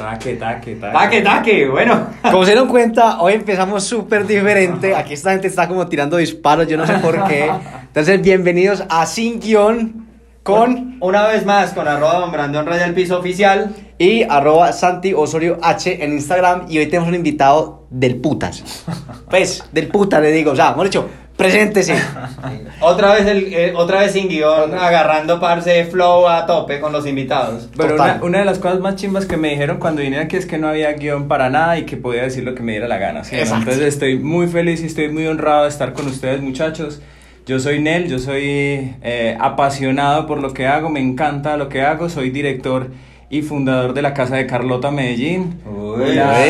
Taque, taque, taque. Taque, taque, bueno. Como se dieron cuenta, hoy empezamos súper diferente. Aquí esta gente está como tirando disparos, yo no sé por qué. Entonces, bienvenidos a Sin Guión con Una vez más, con arroba don Brandon Raya el piso oficial. y arroba Santi Osorio H en Instagram. Y hoy tenemos un invitado del putas. Pues, del putas le digo. O sea, hemos dicho, preséntese. Otra vez, el, eh, otra vez sin guion, agarrando parce flow a tope con los invitados. Pero Total. una, una de las cosas más chimbas que me dijeron cuando vine aquí es que no había guion para nada y que podía decir lo que me diera la gana. ¿sí? Entonces estoy muy feliz y estoy muy honrado de estar con ustedes, muchachos. Yo soy Nel, yo soy eh, apasionado por lo que hago, me encanta lo que hago, soy director y fundador de la Casa de Carlota Medellín. Uy. Ah,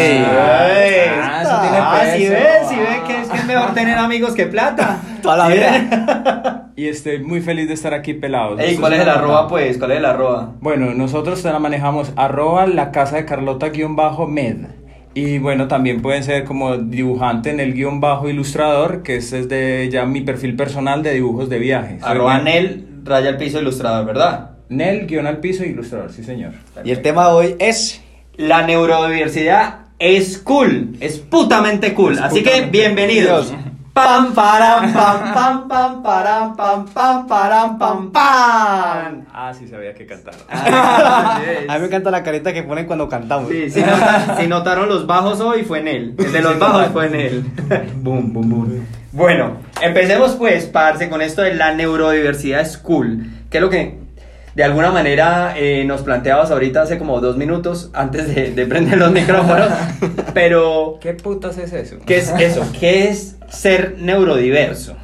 eso tiene Ah, si peso. ves, si ves que es, que es mejor tener amigos que plata. Toda la ¿Sí vida. Y estoy muy feliz de estar aquí pelados. Ey, ¿cuál es el arroba, pues? ¿Cuál es el arroba? Bueno, nosotros la manejamos arroba la casa de Carlota guion bajo med. Y bueno, también pueden ser como dibujante en el guion bajo ilustrador, que ese es de ya mi perfil personal de dibujos de viajes. Arroba Nel- raya el piso ilustrador, ¿verdad? Nel guion al piso ilustrador, sí señor. Y el tema de hoy es. La neurodiversidad es cool, es putamente cool. Es Así que bienvenidos. Pam, param, pam, pam, pam, param, pam, pam, param, pam, pam. Ah, sí sabía que cantar. Ah, A mí me encanta la carita que ponen cuando cantamos. Sí, si, si notaron los bajos hoy fue en él. El de los bajos fue en él. boom, boom, boom. Bueno, empecemos pues, parce, con esto de la neurodiversidad es cool. Que es lo que de alguna manera eh, nos planteabas ahorita hace como dos minutos antes de, de prender los micrófonos. Pero, ¿Qué putas es eso? ¿qué es eso? ¿Qué es ser neurodiverso?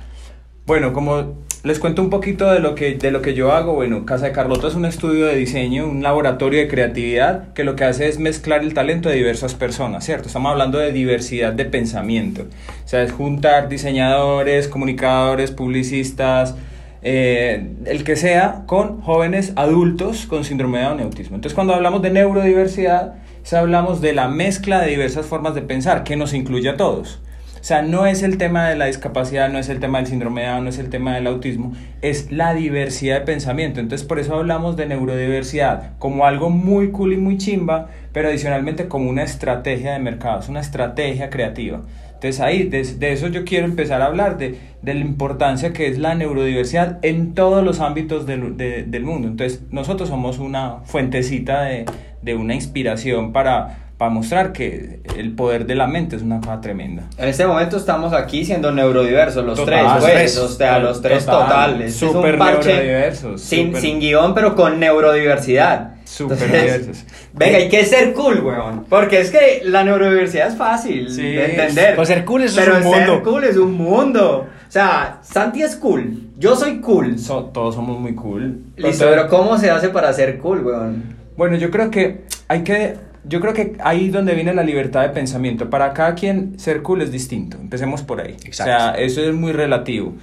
Bueno, como les cuento un poquito de lo que, de lo que yo hago, bueno, Casa de Carlota es un estudio de diseño, un laboratorio de creatividad que lo que hace es mezclar el talento de diversas personas, ¿cierto? Estamos hablando de diversidad de pensamiento, o sea, es juntar diseñadores, comunicadores, publicistas, eh, el que sea, con jóvenes adultos con síndrome de Down autismo. Entonces, cuando hablamos de neurodiversidad, hablamos de la mezcla de diversas formas de pensar, que nos incluye a todos. Sea, no es el tema de la discapacidad, no es el tema del síndrome de Down, no es el tema del autismo, es la diversidad de pensamiento. Entonces, por eso hablamos de neurodiversidad como algo muy cool y muy chimba, pero adicionalmente como una estrategia de mercado, es una estrategia creativa. Entonces ahí, de, de eso yo quiero empezar a hablar, de, de la importancia que es la neurodiversidad en todos los ámbitos del, de- del mundo. Entonces nosotros somos una fuentecita de una inspiración para, para mostrar que el poder de la mente es una cosa tremenda. En este momento estamos aquí siendo neurodiversos, los Total, tres, los pues, tres. o sea, los tres Total, totales. Es súper un parche neurodiversos, Sin, guion, pero con neurodiversidad. Entonces, diversos. Venga, hay que ser cool, weón. Porque es que la neurodiversidad es fácil Sí, de entender. pues ser cool es pero un ser mundo. cool es un mundo. O sea, Santi es cool. Yo soy cool. So- todos somos muy cool. Listo, Entonces- pero ¿cómo se hace para ser cool, weón? Bueno, yo creo que hay que, yo creo que ahí es donde viene la libertad de pensamiento. Para cada quien ser cool es distinto. Empecemos por ahí. Exacto. O sea, eso es muy relativo.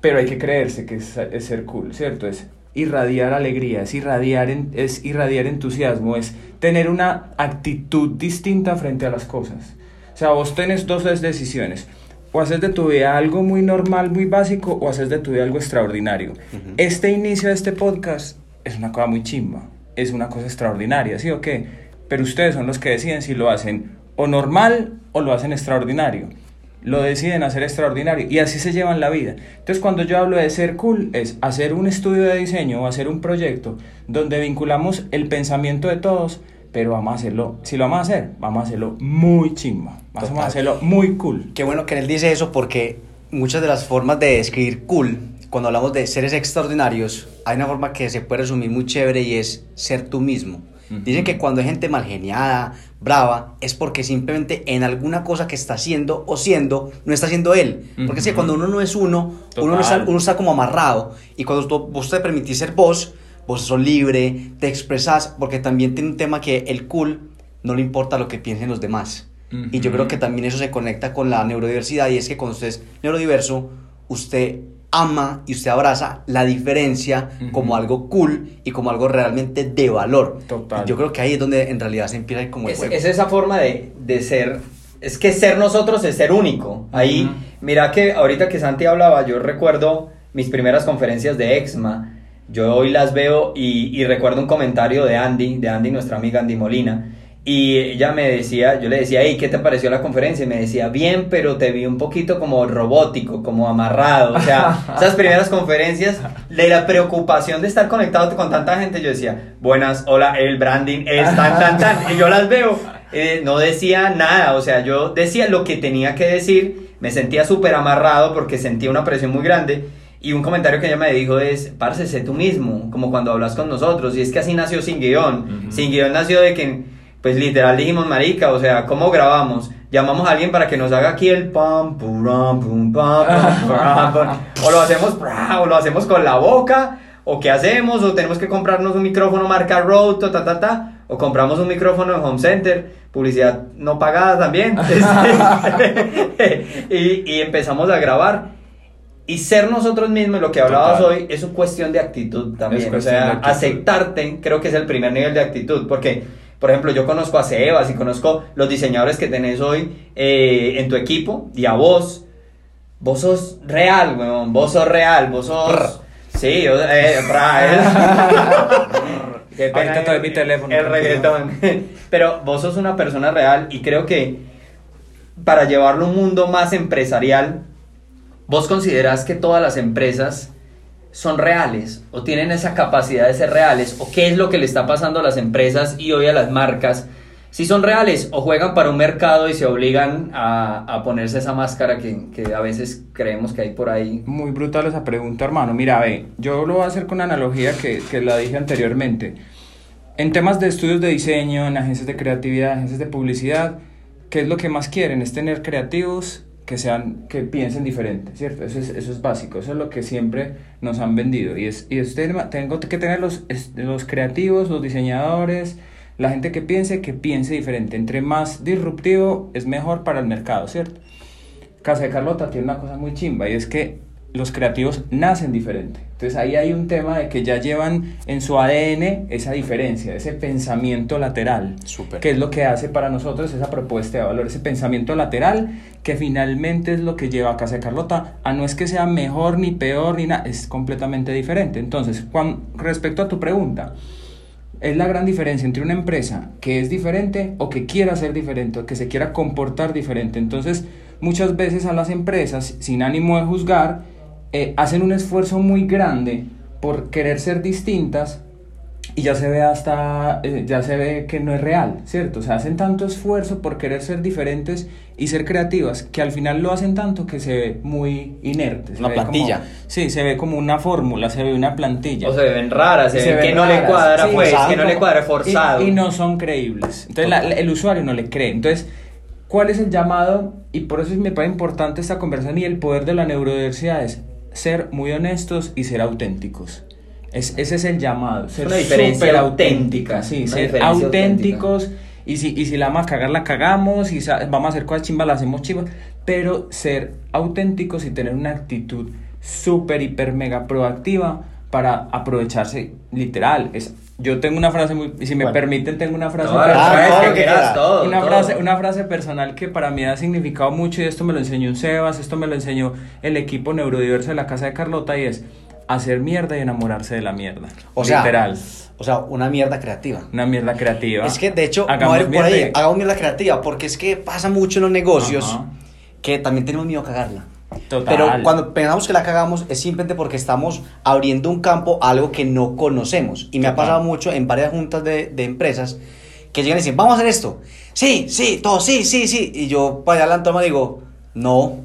Pero hay que creerse que es, es ser cool, ¿cierto? Es irradiar alegría, es irradiar, en- es irradiar entusiasmo, es tener una actitud distinta frente a las cosas. O sea, vos tenés dos decisiones. O haces de tu vida algo muy normal, muy básico, o haces de tu vida algo extraordinario. Este inicio de este podcast es una cosa muy chimba, es una cosa extraordinaria, ¿sí o qué? Pero ustedes son los que deciden si lo hacen o normal o lo hacen extraordinario. Lo deciden hacer extraordinario y así se llevan la vida. Entonces cuando yo hablo de ser cool es hacer un estudio de diseño o hacer un proyecto donde vinculamos el pensamiento de todos, pero vamos a hacerlo, si lo vamos a hacer, vamos a hacerlo muy chimba, vamos Total. a hacerlo muy cool. Qué bueno que él dice eso porque muchas de las formas de describir cool, cuando hablamos de seres extraordinarios, hay una forma que se puede resumir muy chévere y es ser tú mismo. Dicen que cuando hay gente mal geniada, brava, es porque simplemente en alguna cosa que está haciendo o siendo, no está siendo él. Porque es que cuando uno no es uno, uno, no está, Total. uno está como amarrado. Y cuando tú- vos te permitís ser vos, vos sos libre, te expresás, porque también tiene un tema que el cool no le importa lo que piensen los demás. Y yo creo que también eso se conecta con la neurodiversidad y es que cuando usted es neurodiverso, usted ama y usted abraza la diferencia como algo cool y como algo realmente de valor. Total. Yo creo que ahí es donde en realidad se empieza como el Es, juego. es esa forma de, de ser. Es que ser nosotros es ser único. Ahí, mira que ahorita que Santi hablaba, yo recuerdo mis primeras conferencias de EXMA. Yo hoy las veo y, y recuerdo un comentario de Andy, de Andy, nuestra amiga Andy Molina. Y ella me decía, yo le decía, hey, ¿qué te pareció la conferencia? Y me decía, bien, pero te vi un poquito como robótico, como amarrado. O sea, esas primeras conferencias, de la preocupación de estar conectado con tanta gente, yo decía, buenas, hola, el branding es tan, tan, tan. Y yo las veo, eh, no decía nada, o sea, yo decía lo que tenía que decir, me sentía súper amarrado porque sentía una presión muy grande. Y un comentario que ella me dijo es, parce, sé tú mismo, como cuando hablas con nosotros. Y es que así nació Sin Guión. Sin Guión nació de que pues literal dijimos, marica, o sea, ¿cómo grabamos? Llamamos a alguien para que nos haga aquí el pam, pum, pum, pam, o lo hacemos, o lo hacemos con la boca, o qué hacemos, o tenemos que comprarnos un micrófono marca Rode, ta, ta, ta, o compramos un micrófono en Home Center, publicidad no pagada también, y, y empezamos a grabar. Y ser nosotros mismos, lo que hablabas hoy, es una cuestión de actitud también. O sea, aceptarte creo que es el primer nivel de actitud, porque por ejemplo, yo conozco a Sebas y conozco los diseñadores que tenés hoy eh, en tu equipo y a vos. Vos sos real, weón. Vos sos real. Vos sos. Sí, yo, eh, Qué pena Ahorita mi teléfono. El reggaetón. Pero vos sos una persona real y creo que para llevarlo a un mundo más empresarial, vos considerás que todas las empresas son reales o tienen esa capacidad de ser reales o qué es lo que le está pasando a las empresas y hoy a las marcas si son reales o juegan para un mercado y se obligan a, a ponerse esa máscara que, que, a veces creemos que hay por ahí. Muy brutal esa pregunta, hermano. Mira, ve, yo lo voy a hacer con una analogía que, que la dije anteriormente. En temas de estudios de diseño, en agencias de creatividad, agencias de publicidad, ¿qué es lo que más quieren? Es tener creativos que sean que piensen diferente, ¿cierto? Eso es, eso es básico, eso es lo que siempre nos han vendido y es y usted tengo que tener los, los creativos, los diseñadores, la gente que piense que piense diferente, entre más disruptivo es mejor para el mercado, ¿cierto? Casa de Carlota tiene una cosa muy chimba y es que los creativos nacen diferente. Entonces ahí hay un tema de que ya llevan en su ADN esa diferencia, ese pensamiento lateral, Súper. que es lo que hace para nosotros esa propuesta de valor, ese pensamiento lateral que finalmente es lo que lleva a Casa de Carlota a no es que sea mejor ni peor ni nada, es completamente diferente. Entonces, con respecto a tu pregunta, es la gran diferencia entre una empresa que es diferente o que quiera ser diferente o que se quiera comportar diferente. Entonces, muchas veces a las empresas, sin ánimo de juzgar, eh, hacen un esfuerzo muy grande por querer ser distintas y ya se ve hasta, eh, ya se ve que no es real, ¿cierto? O sea, hacen tanto esfuerzo por querer ser diferentes y ser creativas que al final lo hacen tanto que se ve muy inerte. Una plantilla. sí, se ve como una fórmula, se ve una plantilla. O se ven raras, se, ve que no le cuadra, pues, que no le cuadra forzado. Y, no son creíbles. Entonces el usuario no le cree. Entonces, ¿cuál es el llamado? Y por eso me parece importante esta conversación y el poder de la neurodiversidad es ser muy honestos y ser auténticos. Es, ese es el llamado, ser una diferencia auténtica, sí, ser auténticos y si, y si la vamos a cagar, la cagamos, y vamos a hacer cosas chimbas, la hacemos chimbas, pero ser auténticos y tener una actitud súper, hiper, mega proactiva para aprovecharse literal. Es, yo tengo una frase muy, si me permiten, tengo una frase, personal, una, frase una frase personal que para mí ha significado mucho y esto me lo enseñó un Sebas, esto me lo enseñó el equipo neurodiverso de la casa de Carlota y es hacer mierda y enamorarse de la mierda. O literal. o sea, una mierda creativa. Una mierda creativa. Es que de hecho, hagamos, por ahí, hagamos mierda creativa porque es que pasa mucho en los negocios que también tenemos miedo a cagarla. Pero cuando pensamos que la cagamos es simplemente porque estamos abriendo un campo a algo que no conocemos. Y me ha pasado mucho en varias juntas de, de, empresas que llegan y dicen, vamos a hacer esto. Sí, sí, todo, sí, sí, sí. Y yo para allá la digo, no.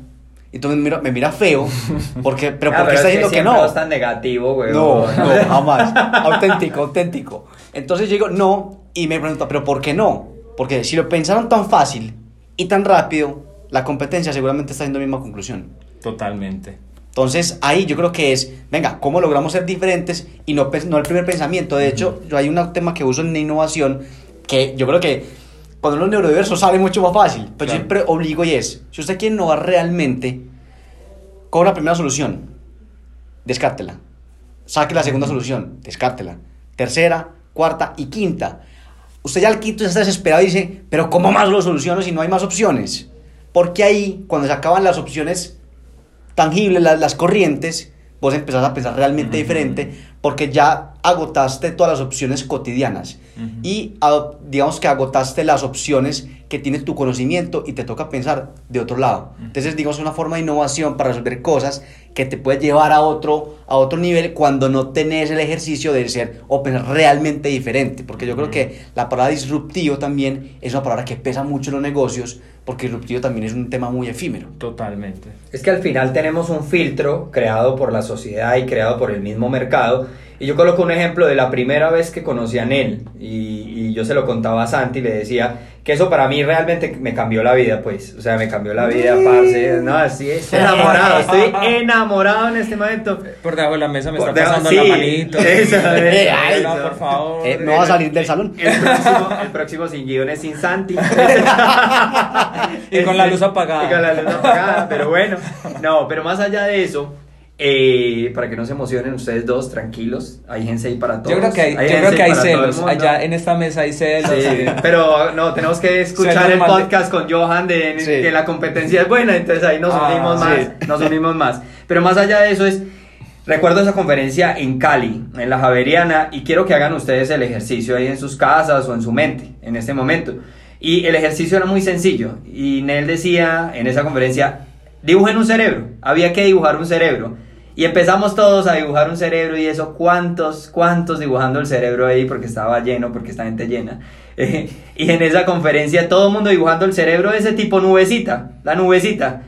Y tú me mira, me mira feo, porque, pero ¿por qué está diciendo que, no? es tan negativo, güey. No, no, jamás. auténtico, auténtico. Entonces yo digo, no, y me pregunto, ¿pero por qué no? Porque si lo pensaron tan fácil y tan rápido, la competencia seguramente está haciendo la misma conclusión. Totalmente. Entonces ahí yo creo que es, venga, ¿cómo logramos ser diferentes y no, no el primer pensamiento? De hecho, yo hay un tema que uso en innovación que yo creo que cuando los neurodiversos sale mucho más fácil, pero yo siempre obligo y es, si usted quiere innovar realmente, con la primera solución, descártela. Saque la segunda solución, descártela. Tercera, cuarta y quinta. Usted ya al quinto está desesperado y dice, pero ¿cómo más lo soluciono si no hay más opciones? Porque ahí, cuando se acaban las opciones tangibles, las, las corrientes, vos empezás a pensar realmente diferente, porque ya agotaste todas las opciones cotidianas y a- digamos que agotaste las opciones que tiene tu conocimiento y te toca pensar de otro lado. Entonces, digamos, una forma de innovación para resolver cosas que te puede llevar a otro, a otro nivel cuando no tenés el ejercicio de ser o pensar realmente diferente. Porque yo creo que la palabra disruptivo también es una palabra que pesa mucho en los negocios porque disruptivo también es un tema muy efímero. Totalmente. Es que al final tenemos un filtro creado por la sociedad y creado por el mismo mercado. Y yo coloco un ejemplo de la primera vez que conocí a Nel. Y, y yo se lo contaba a Santi y le decía que eso para mí realmente me cambió la vida, pues. O sea, me cambió la vida, parce. No, así estoy enamorado. Estoy enamorado en este momento. Por debajo de la mesa me Por está debajo- pasando sí, la manito. eso, Eh, eso, ay, no, eso. por favor. Eh, no va a salir del salón. El próximo, el próximo sin guiones sin Santi. Y con la luz apagada. Y con la luz apagada, pero bueno. No, pero más allá de eso, eh, para que no se emocionen ustedes dos, tranquilos. Hay gente ahí para todos. Yo creo que hay, yo creo que celos. Allá en esta mesa hay celos. Sí, pero no, tenemos que escuchar el podcast con Johan de Sí. que la competencia es buena, entonces ahí nos Ah, unimos sí. más, nos unimos más. Pero más allá de eso es, recuerdo esa conferencia en Cali, en la Javeriana, y quiero que hagan ustedes el ejercicio ahí en sus casas o en su mente, en este momento. Y el ejercicio era muy sencillo, y Nel decía en esa conferencia, dibujen un cerebro, había que dibujar un cerebro. Y empezamos todos a dibujar un cerebro y eso, ¿cuántos, cuántos dibujando el cerebro ahí? Porque estaba lleno, porque esta gente llena. Y en esa conferencia todo el mundo dibujando el cerebro de ese tipo nubecita, la nubecita.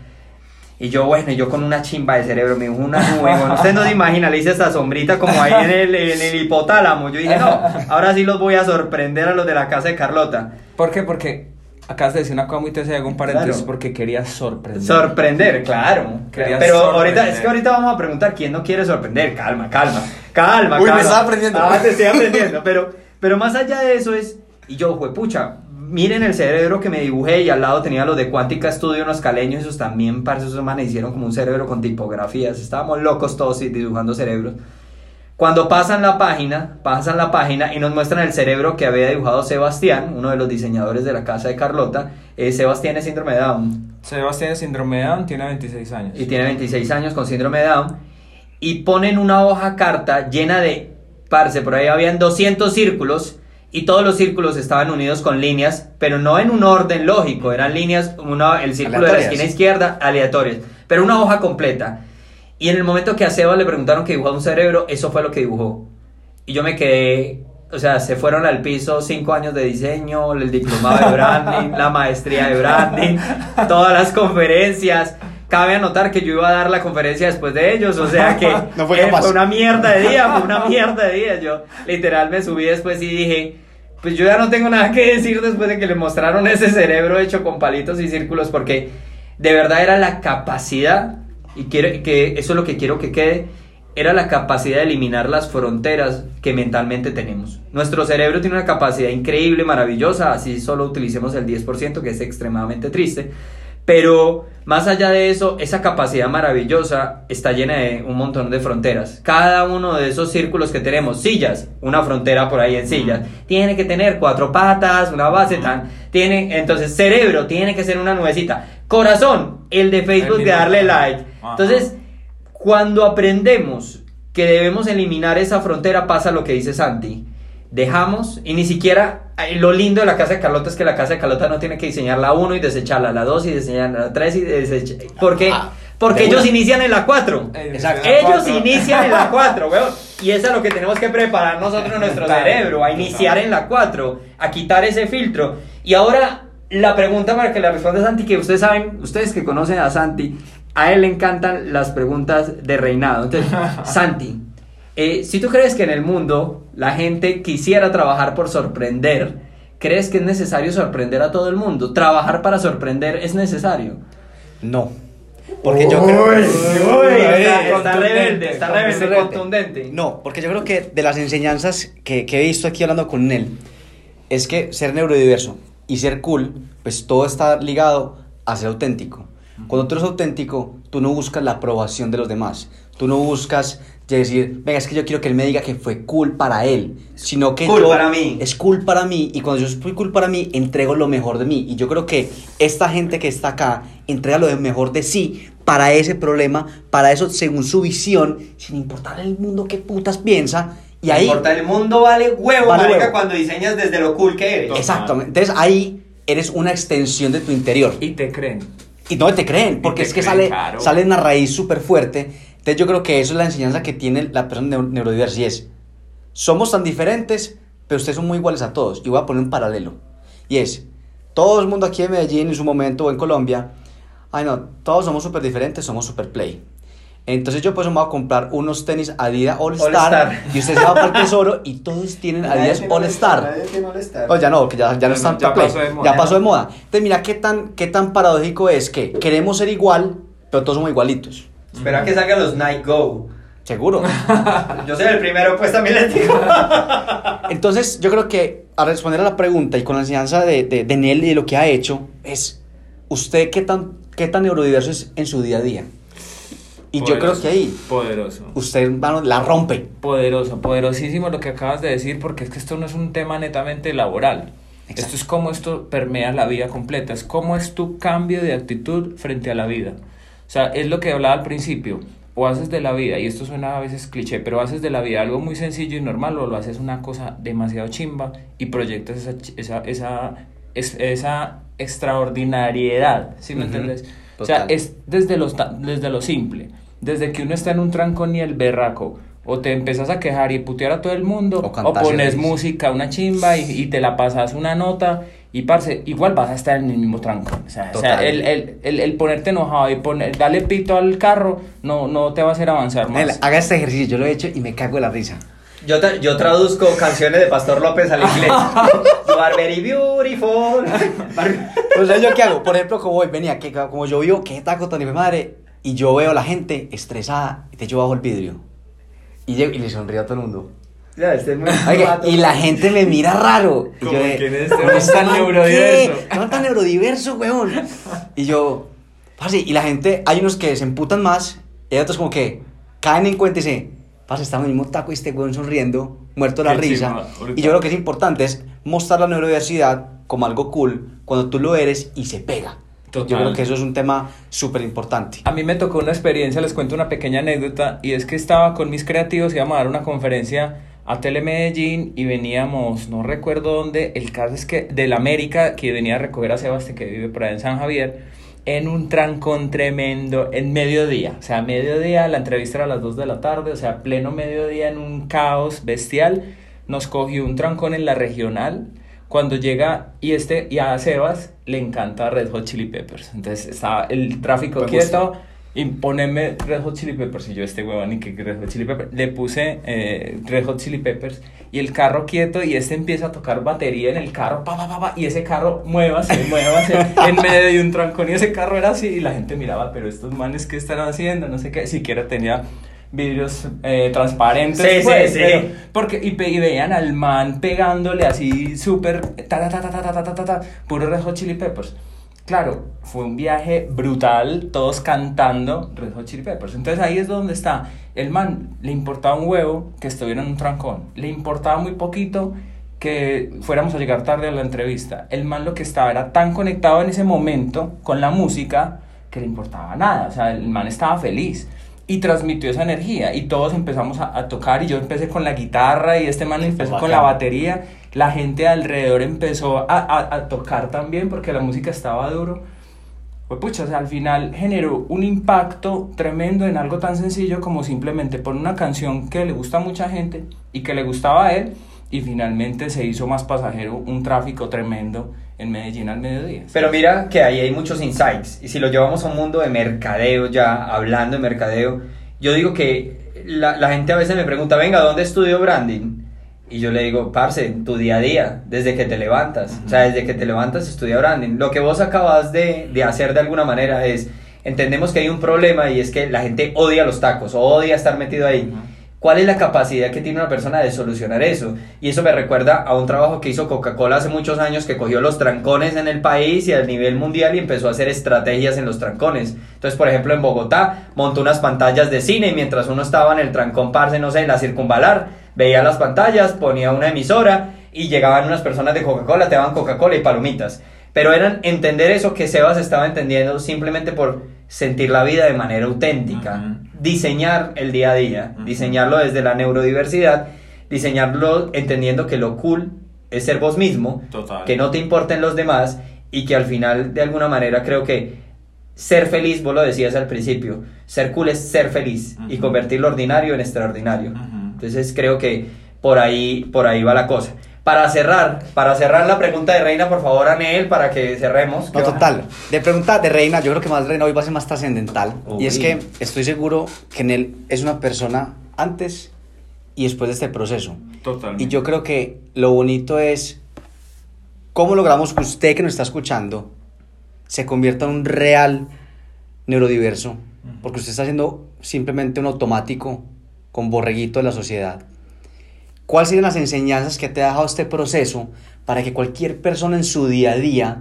Y yo, bueno, yo con una chimba de cerebro, me dibujo una nube. Bueno, usted no se imagina, le hice esta sombrita como ahí en el, en el hipotálamo. Yo dije, no, ahora sí los voy a sorprender a los de la casa de Carlota. ¿Por qué? Porque acabas de decir una cosa muy te hago un paréntesis Claro. porque quería sorprender. Sorprender, claro. Quería Pero sorprender. ahorita, es que ahorita vamos a preguntar quién no quiere sorprender. Calma, calma, calma. Uy, me calma. estaba aprendiendo. Ah, te estoy aprendiendo. Pero, pero más allá de eso es, y yo, fue pucha, miren el cerebro que me dibujé y al lado tenía los de Cuántica Studio, unos caleños, esos también, parce, esos manes hicieron como un cerebro con tipografías. Estábamos locos todos y dibujando cerebros. Cuando pasan la página, pasan la página y nos muestran el cerebro que había dibujado Sebastián, uno de los diseñadores de la casa de Carlota. Eh, Sebastián es síndrome de Down. Sebastián tiene síndrome de Down, tiene 26 años. y tiene 26 años con síndrome de Down y ponen una hoja carta llena de parce, por ahí habían 200 círculos y todos los círculos estaban unidos con líneas, pero no en un orden lógico, eran líneas, una, el círculo de la esquina izquierda, aleatorias, pero una hoja completa. Y en el momento que a Seba le preguntaron que dibujaba un cerebro, eso fue lo que dibujó. Y yo me quedé, o sea, se fueron al piso cinco años de diseño, el diplomado de branding, la maestría de branding, todas las conferencias. Cabe anotar que yo iba a dar la conferencia después de ellos, o sea que No fue eh, fue una mierda de día, fue una mierda de día. Yo literal me subí después y dije, pues yo ya no tengo nada que decir después de que le mostraron ese cerebro hecho con palitos y círculos, porque de verdad era la capacidad, y quiero que eso es lo que quiero que quede, era la capacidad de eliminar las fronteras que mentalmente tenemos. Nuestro cerebro tiene una capacidad increíble, maravillosa, así solo utilicemos el 10%, que es extremadamente triste. Pero más allá de eso, esa capacidad maravillosa está llena de un montón de fronteras. Cada uno de esos círculos que tenemos, sillas, una frontera por ahí en sillas, tiene que tener cuatro patas, una base tan, tiene, entonces cerebro tiene que ser una nubecita. Corazón, el de Facebook de darle like. Ajá. Entonces, cuando aprendemos que debemos eliminar esa frontera, pasa lo que dice Santi. Dejamos, y ni siquiera, lo lindo de la casa de Carlota es que la casa de Carlota no tiene que diseñar la 1 y desecharla, la 2 y desecharla, la 3 y desecharla. Porque, Ah, porque ellos inician en la 4. Exacto. Ellos inician en la 4, weón. Y eso es lo que tenemos que preparar nosotros en nuestro cerebro, a iniciar en la 4, a quitar ese filtro. Y ahora, la pregunta para que la responda Santi, que ustedes saben, ustedes que conocen a Santi, a él le encantan las preguntas de reinado. Entonces, Santi, eh, si tú crees que en el mundo la gente quisiera trabajar por sorprender, ¿crees que es necesario sorprender a todo el mundo? ¿Trabajar para sorprender es necesario? No. Porque yo creo Uy, que... uy, está, está rebelde, está rebelde, Contundente. contundente. No, porque yo creo que de las enseñanzas que, que he visto aquí hablando con él, es que ser neurodiverso y ser cool, pues todo está ligado a ser auténtico. Cuando tú eres auténtico, tú no buscas la aprobación de los demás. Tú no buscas decir, venga, es que yo quiero que él me diga que fue cool para él, sino que Cool yo- para mí. es cool para mí y cuando yo soy cool para mí, entrego lo mejor de mí. Y yo creo que esta gente que está acá entrega lo mejor de sí para ese problema, para eso según su visión, sin importar el mundo qué putas piensa. Y ahí... No importa, el mundo vale huevo, Vale marica, huevo. cuando diseñas desde lo cool que eres. Exactamente. Entonces ahí eres una extensión de tu interior. Y te creen. Y no te creen, porque te es que creen, sale, claro. sale una raíz súper fuerte. Entonces yo creo que eso es la enseñanza que tiene la persona neu- neurodiversa y es, somos tan diferentes, pero ustedes son muy iguales a todos. Y voy a poner un paralelo. Y es, todo el mundo aquí en Medellín en su momento o en Colombia, ay no, todos somos súper diferentes, somos super play. Entonces yo pues me voy a comprar unos tenis Adidas All Star, All Star. y usted se va para el tesoro y todos tienen Adidas All Star. Oh, ya no, que ya, ya no Ya está no, ya pasó de moda. ya pasó de moda. Entonces, mira qué tan, qué tan paradójico es que queremos ser igual, pero todos somos igualitos. Espera que salgan los Night Go. Seguro. Yo soy el primero, pues también les digo. Entonces, yo creo que a responder a la pregunta y con la enseñanza de, de, de Nel y de lo que ha hecho, es usted qué tan, qué tan neurodiverso es en su día a día. Y yo creo Poderoso, que ahí Poderoso. usted hermano, la rompe. Poderoso, poderosísimo lo que acabas de decir, porque es que esto no es un tema netamente laboral. Exacto. Esto es cómo esto permea la vida completa, es cómo es tu cambio de actitud frente a la vida. O sea, es lo que hablaba al principio, o haces de la vida, y esto suena a veces cliché, pero haces de la vida algo muy sencillo y normal, o lo haces una cosa demasiado chimba y proyectas esa, esa, esa, es- esa extraordinariedad, ¿sí me Ujú, entiendes? O sea, total. es desde lo, ta- desde lo simple, desde que uno está en un trancón y el berraco, o te empezás a quejar y putear a todo el mundo, O o, pones música, una chimba y, y te la pasas una nota y parce, igual vas a estar en el mismo trancón. O sea, o sea, el, el, el, el ponerte enojado y poner, darle pito al carro no, no te va a hacer avanzar más. Haga este ejercicio, yo lo he hecho y me cago de la risa. Yo, tra- yo traduzco canciones de Pastor López al inglés. You are very beautiful. O sea, ¿yo qué hago? Por ejemplo, como hoy venía, que como yo vivo, que taco tan de madre, y yo veo a la gente estresada, y te echo bajo el vidrio. Y, llego, y le sonrío a todo el mundo. Ya, este es muy y la gente me mira raro. Y Como de, quién es este "¿Cómo man este tan neurodiverso?" qué? ¿Cómo tan neurodiverso, weón? Y yo, parce, y la gente, hay unos que se emputan más, y hay otros como que caen en cuenta y dicen, parce, está en el mismo taco y este weón sonriendo, muerto de la Qué risa. brutal. y yo creo que es importante es mostrar la neurodiversidad como algo cool cuando tú lo eres y se pega. Yo creo que eso es un tema súper importante. A mí me tocó una experiencia, les cuento una pequeña anécdota, y es que estaba con mis creativos, íbamos a dar una conferencia a Telemedellín y veníamos, no recuerdo dónde, el caso es que del América, que venía a recoger a Sebastián, que vive por allá en San Javier, en un trancón tremendo, en mediodía, o sea, mediodía, la entrevista era a las 2 de la tarde, o sea, pleno mediodía en un caos bestial, nos cogió un trancón en la regional, cuando llega y este y a Sebas le encanta Red Hot Chili Peppers. Entonces estaba el tráfico Me quieto y poneme Red Hot Chili Peppers. Y yo este huevón y que Red Hot Chili Peppers le puse eh, Red Hot Chili Peppers y el carro quieto y este empieza a tocar batería en el carro pa pa pa, pa, y ese carro muévase muévase en medio de un trancón y ese carro era así y la gente miraba pero estos manes qué están haciendo no sé qué. Siquiera tenía vidrios eh, transparentes Sí, sí, pues, sí. pero- porque y, y veían al man pegándole así súper ta ta ta ta ta ta ta ta ta puro Red Hot Chili Peppers. Claro fue un viaje brutal todos cantando Red Hot Chili Peppers. Entonces ahí es donde está. El man le importaba un huevo que estuviera en un trancón. Le importaba muy poquito que fuéramos a llegar tarde a la entrevista. El man lo que estaba era tan conectado en ese momento con la música que le importaba nada. O sea el man estaba feliz y transmitió esa energía. Y todos empezamos a, a tocar y yo empecé con la guitarra y este man empezó con la batería. La gente alrededor empezó a, a- a tocar también porque la música estaba duro. Pues pucha, o sea, al final generó un impacto tremendo en algo tan sencillo como simplemente poner una canción que le gusta a mucha gente y que le gustaba a él y finalmente se hizo más pasajero un tráfico tremendo en Medellín al mediodía. Pero mira que ahí hay muchos insights. Y si lo llevamos a un mundo de mercadeo ya, hablando de mercadeo, yo digo que la, la gente a veces me pregunta, venga, ¿dónde estudió branding? Y yo le digo, parce, tu día a día, desde que te levantas. O sea, desde que te levantas estudia branding. Lo que vos acabas de, de hacer de alguna manera es, entendemos que hay un problema y es que la gente odia los tacos, odia estar metido ahí. ¿Cuál es la capacidad que tiene una persona de solucionar eso? Y eso me recuerda a un trabajo que hizo Coca-Cola hace muchos años que cogió los trancones en el país y a nivel mundial y empezó a hacer estrategias en los trancones. Entonces, por ejemplo, en Bogotá montó unas pantallas de cine y mientras uno estaba en el trancón, parce, no sé, en la circunvalar, veía las pantallas, ponía una emisora y llegaban unas personas de Coca-Cola, te daban Coca-Cola y palomitas. Pero eran entender eso que Sebas estaba entendiendo simplemente por sentir la vida de manera auténtica diseñar el día a día, diseñarlo desde la neurodiversidad, diseñarlo entendiendo que lo cool es ser vos mismo, Total. que no te importen los demás y que al final de alguna manera creo que ser feliz, vos lo decías al principio, ser cool es ser feliz y convertir lo ordinario en extraordinario. Entonces creo que por ahí, por ahí va la cosa. Para cerrar, para cerrar la pregunta de Reina, por favor, Anel, para que cerremos. No, total. De pregunta de Reina, yo creo que más Reina hoy va a ser más trascendental. Y es que estoy seguro que en él es una persona antes y después de este proceso. Totalmente. Y yo creo que lo bonito es cómo logramos que usted que nos está escuchando se convierta en un real neurodiverso. Porque usted está haciendo simplemente un automático con borreguito de la sociedad. ¿Cuáles serían las enseñanzas que te ha dejado este proceso para que cualquier persona en su día a día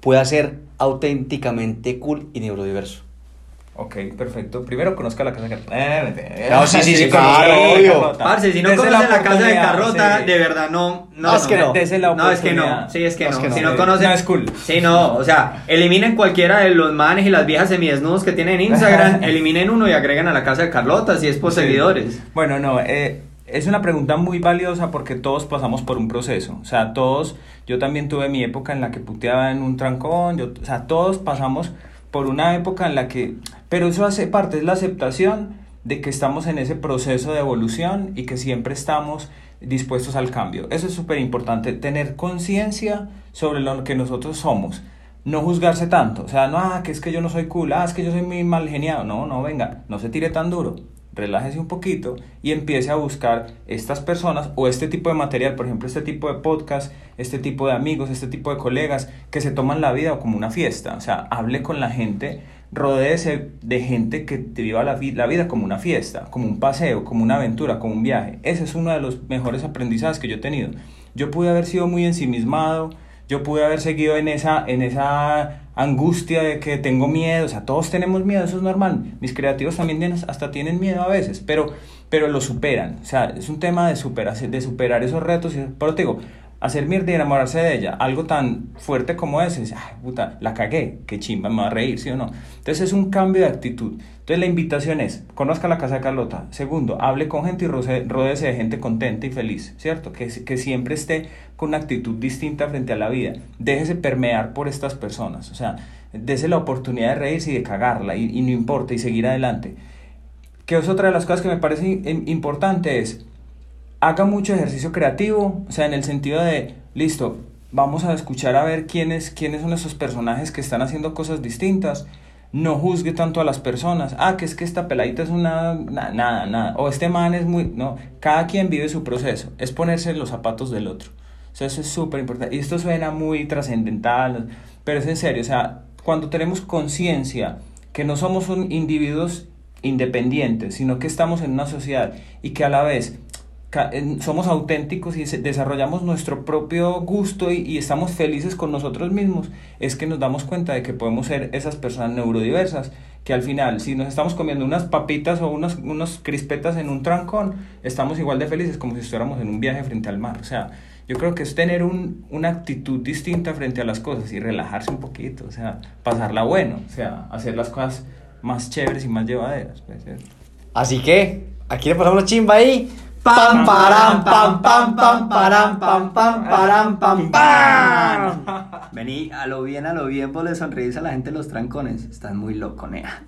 pueda ser auténticamente cool y neurodiverso? Ok, perfecto. Primero conozca la casa de Carlota. No, sí, sí, sí, claro, obvio. Parce, si no Dese conocen la casa de sí. de verdad no. No, No, es que no. No, es que no. Sí, es que No, no. es que no. Si no conocen. No, es cool. Sí, no. O sea, eliminen cualquiera de los manes y las viejas semidesnudos que tienen en Instagram. eliminen uno y agreguen a la casa de Carlota si es por Sí. seguidores. Bueno, no, eh, es una pregunta muy valiosa porque todos pasamos por un proceso. O sea, todos, yo también tuve mi época en la que puteaba en un trancón, yo, o sea, todos pasamos por una época en la que, pero eso hace parte, es la aceptación de que estamos en ese proceso de evolución y que siempre estamos dispuestos al cambio. Eso es súper importante, tener conciencia sobre lo que nosotros somos. No juzgarse tanto, o sea, no, ah, que es que yo no soy cool, ah, es que yo soy muy mal geniado. No, no, venga, no se tire tan duro relájese un poquito y empiece a buscar estas personas o este tipo de material, por ejemplo, este tipo de podcast, este tipo de amigos, este tipo de colegas que se toman la vida como una fiesta. O sea, hable con la gente, rodéese de gente que te viva la, la vida como una fiesta, como un paseo, como una aventura, como un viaje. Ese es uno de los mejores aprendizajes que yo he tenido. Yo pude haber sido muy ensimismado, yo pude haber seguido en esa, en esa angustia de que tengo miedo, o sea, todos tenemos miedo, eso es normal. Mis creativos también tienen- hasta tienen miedo a veces, pero, pero lo superan. O sea, es un tema de, superar, de superar esos retos. Pero te digo, hacer mierda y enamorarse de ella, algo tan fuerte como ese, es, ay, puta, la cagué, qué chimba, me va a reír, ¿sí o no? Entonces es un cambio de actitud. Entonces la invitación es, conozca la casa de Carlota. Segundo, hable con gente y rodéese de gente contenta y feliz, ¿cierto? Que, que siempre esté con una actitud distinta frente a la vida. Déjese permear por estas personas, o sea, dése la oportunidad de reírse y de cagarla y, no importa y seguir adelante. Que es otra de las cosas que me parece im- importante es, haga mucho ejercicio creativo, o sea, en el sentido de, listo, vamos a escuchar a ver quiénes, quiénes son esos personajes que están haciendo cosas distintas. No juzgue tanto a las personas. Ah, que es que esta peladita es una... na- nada, nada. O este man es muy... No, cada quien vive su proceso. Es ponerse en los zapatos del otro. O sea, eso es súper importante. Y esto suena muy trascendental, pero es en serio. O sea, cuando tenemos conciencia que no somos un individuos independientes, sino que estamos en una sociedad y que a la vez somos auténticos y desarrollamos nuestro propio gusto y, y estamos felices con nosotros mismos, es que nos damos cuenta de que podemos ser esas personas neurodiversas, que al final, si nos estamos comiendo unas papitas o unos, unos crispetas en un trancón, estamos igual de felices como si estuviéramos en un viaje frente al mar. O sea, yo creo que es tener un, una actitud distinta frente a las cosas y relajarse un poquito, o sea, pasarla bueno, o sea, hacer las cosas más chéveres y más llevaderas. pues. Así que, aquí le pasamos la chimba ahí. Pam, param, pam, pam, pam, param, pam, pam, param, pam, pam. Vení, a lo bien, a lo bien, vos le sonreís a la gente en los trancones. Estás muy loco, nea.